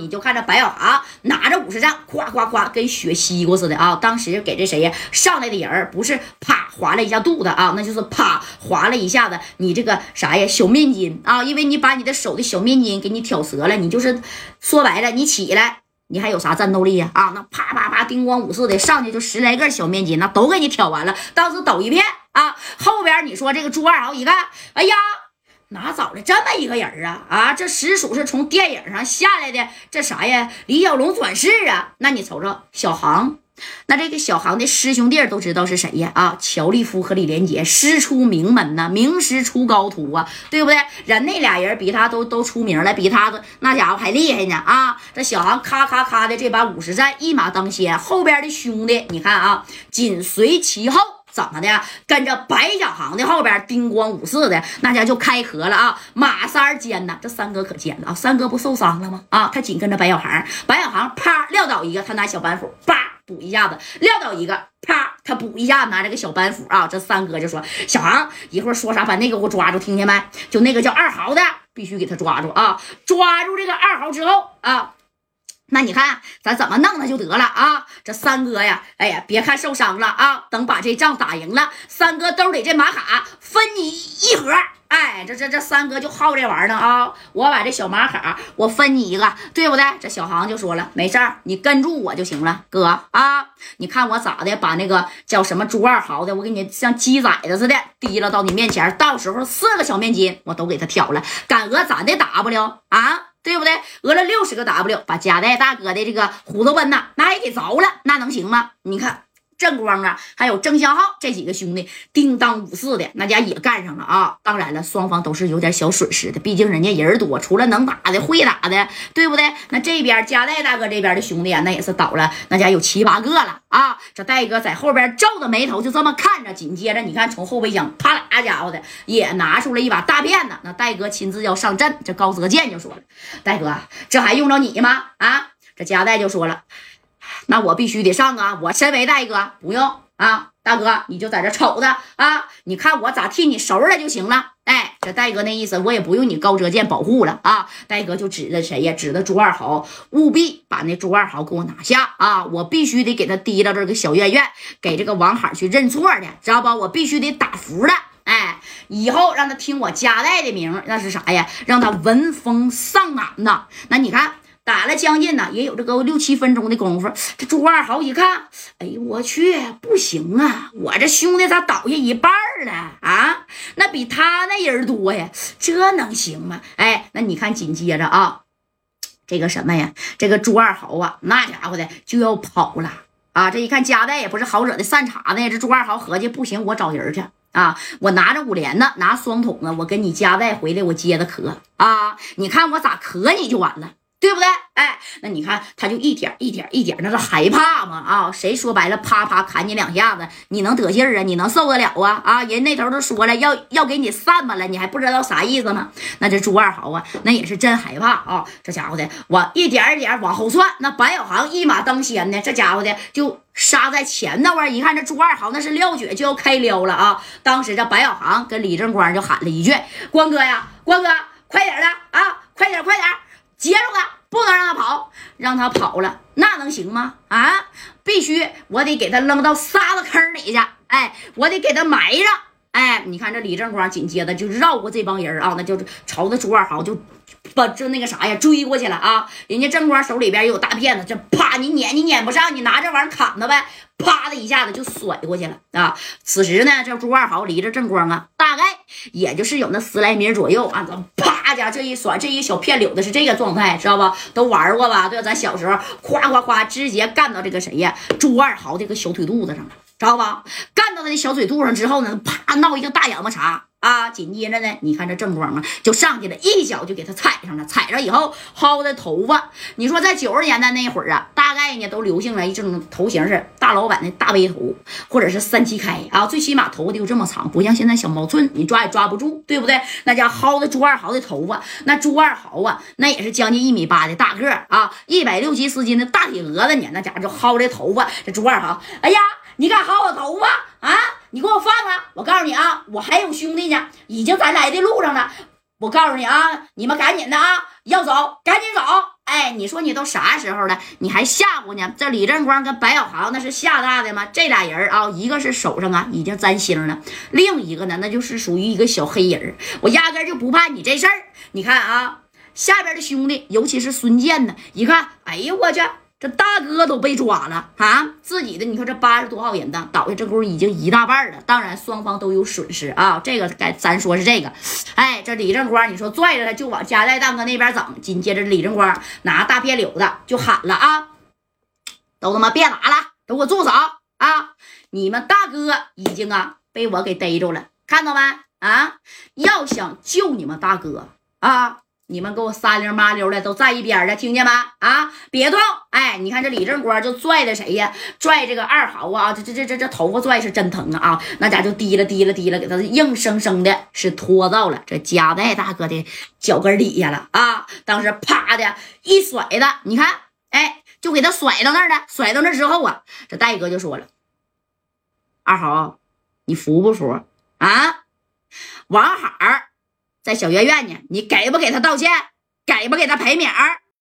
你就看这白小航拿着五十丈，夸夸夸，跟血西瓜似的啊！当时给这谁呀上来的人不是啪划了一下肚子啊，那就是啪划了一下子你这个啥呀小面筋啊，因为你把你的手的小面筋给你挑折了，你就是说白了，你起来你还有啥战斗力呀？啊，那啪啪啪叮咣五四的上去就十来个小面筋，那都给你挑完了，当时抖一片啊！后边你说这个朱二豪一看，哎呀！哪找的这么一个人啊？啊，这实属是从电影上下来的，这啥呀？李小龙转世啊？那你瞅瞅小航，那这个小航的师兄弟都知道是谁呀？啊，乔立夫和李连杰师出名门呐，名师出高徒啊，对不对？人那俩人比他都都出名了，比他的那家伙还厉害呢啊！这小航咔咔咔的这把五十战一马当先，后边的兄弟你看啊，紧随其后。怎么的？跟着白小航的后边，叮咣五四的那家就开河了啊！马三尖呐，这三哥可尖了啊！三哥不受伤了吗？啊，他紧跟着白小航，白小航啪撂倒一个，他拿小板斧叭补一下子，撂倒一个啪他补一下，拿这个小板斧啊！这三哥就说：“小航一会儿说啥，把那个给我抓住，听见没？就那个叫二豪的，必须给他抓住啊！抓住这个二豪之后啊。”那你看咱怎么弄他就得了啊！这三哥呀，哎呀，别看受伤了啊，等把这仗打赢了，三哥兜里这马卡分你一盒。哎，这这这三哥就好这玩意儿呢啊！我把这小马卡我分你一个，对不对？这小航就说了，没事儿，你跟住我就行了，哥啊！你看我咋的，把那个叫什么朱二豪的，我给你像鸡崽子似的提了到你面前，到时候四个小面筋我都给他挑了，敢讹咱的 W 啊？对不对？讹了六十个 W，把夹带大哥的这个虎头奔呐，那也给凿了，那能行吗？你看。正光啊，还有郑相浩这几个兄弟，叮当五四的那家也干上了啊！当然了，双方都是有点小损失的，毕竟人家人多，除了能打的、会打的，对不对？那这边加代大哥这边的兄弟啊，那也是倒了，那家有七八个了啊！这戴哥在后边皱着眉头，就这么看着。紧接着，你看从后备箱啪啦家伙的也拿出了一把大辫子，那戴哥亲自要上阵，这高泽健就说了：“戴哥，这还用着你吗？啊？”这加代就说了。那我必须得上啊！我身为大哥，不用啊，大哥你就在这瞅着啊，你看我咋替你收了就行了。哎，这戴哥那意思，我也不用你高哲健保护了啊。戴哥就指着谁呀？指着朱二豪，务必把那朱二豪给我拿下啊！我必须得给他提到这个小院院，给这个王海去认错去，知道不？我必须得打服了。哎，以后让他听我家代的名，那是啥呀？让他闻风丧胆呐！那你看。打了将近呢，也有这个六七分钟的功夫。这朱二豪一看，哎呦我去，不行啊！我这兄弟咋倒下一半了啊？那比他那人多呀，这能行吗？哎，那你看紧接着啊，这个什么呀？这个朱二豪啊，那家伙的就要跑了啊！这一看加代也不是好惹的善茬子呀。这朱二豪合计，不行，我找人去啊！我拿着五连呢，拿双筒子，我跟你加代回来，我接着磕啊！你看我咋磕你就完了。对不对？哎，那你看，他就一点一点一点，那是害怕吗？啊，谁说白了，啪啪砍你两下子，你能得劲儿啊？你能受得了啊？啊，人那头都说了，要要给你散吧了，你还不知道啥意思吗？那这朱二豪啊，那也是真害怕啊！这家伙的，我一点一点往后窜，那白小航一马当先呢，这家伙的就杀在前头啊！一看这朱二豪那是撂蹶就要开撩了啊！当时这白小航跟李正光就喊了一句：“光哥呀，光哥，快点的啊，快点，快点！”接住他，不能让他跑，让他跑了，那能行吗？啊，必须我得给他扔到沙子坑里去，哎，我得给他埋上，哎，你看这李正光紧接着就绕过这帮人啊，那就朝着朱二豪就。把这那个啥呀追过去了啊！人家正光手里边有大辫子，这啪你撵你撵不上，你拿这玩意儿砍他呗！啪的一下子就甩过去了啊！此时呢，这朱二豪离着正光啊，大概也就是有那十来米左右啊，啪家这一甩，这一小片柳子是这个状态，知道吧？都玩过吧？对，咱小时候夸夸夸，直接干到这个谁呀？朱二豪这个小腿肚子上了，知道吧？干到他的小腿肚上之后呢，啪闹一个大仰巴叉。啊，紧接着呢，你看这正光啊，就上去了，一脚就给他踩上了。踩着以后薅的头发，你说在九十年代那会儿啊，大概呢都流行了一种头型是大老板的大背头，或者是三七开啊，最起码头发得有这么长，不像现在小毛寸，你抓也抓不住，对不对？那家薅的朱二豪的头发，那朱二豪啊，那也是将近一米八的大个啊，一百六七十斤的大铁蛾子呢，那家伙就薅的头发，这朱二豪，哎呀！你敢薅我头发啊？你给我放啊！我告诉你啊，我还有兄弟呢，已经在来的路上了。我告诉你啊，你们赶紧的啊，要走赶紧走。哎，你说你都啥时候了，你还吓唬呢？这李正光跟白小航那是吓大的吗？这俩人啊，一个是手上啊已经沾星了，另一个呢，那就是属于一个小黑人。我压根就不怕你这事儿。你看啊，下边的兄弟，尤其是孙健呢，一看，哎呦，我去。这大哥都被抓了啊！自己的，你说这八十多号人呢，倒下这功夫已经一大半了。当然，双方都有损失啊。这个该咱说是这个，哎，这李正光，你说拽着他就往加代大哥那边整。紧接着，李正光拿大片柳子就喊了啊：“都他妈别打了，都给我住手啊！你们大哥已经啊被我给逮着了，看到没啊？要想救你们大哥啊！”你们给我三零八溜的都站一边了，听见没？啊，别动！哎，你看这李正国就拽着谁呀？拽这个二豪啊！这这这这这头发拽是真疼啊！啊，那家就提了提了提了，给他硬生生的是拖到了这夹带大哥的脚跟底下了啊！当时啪的一甩的，你看，哎，就给他甩到那儿了。甩到那之后啊，这戴哥就说了：“二豪，你服不服啊？王海儿。”在小院院呢，你给不给他道歉？给不给他赔名儿？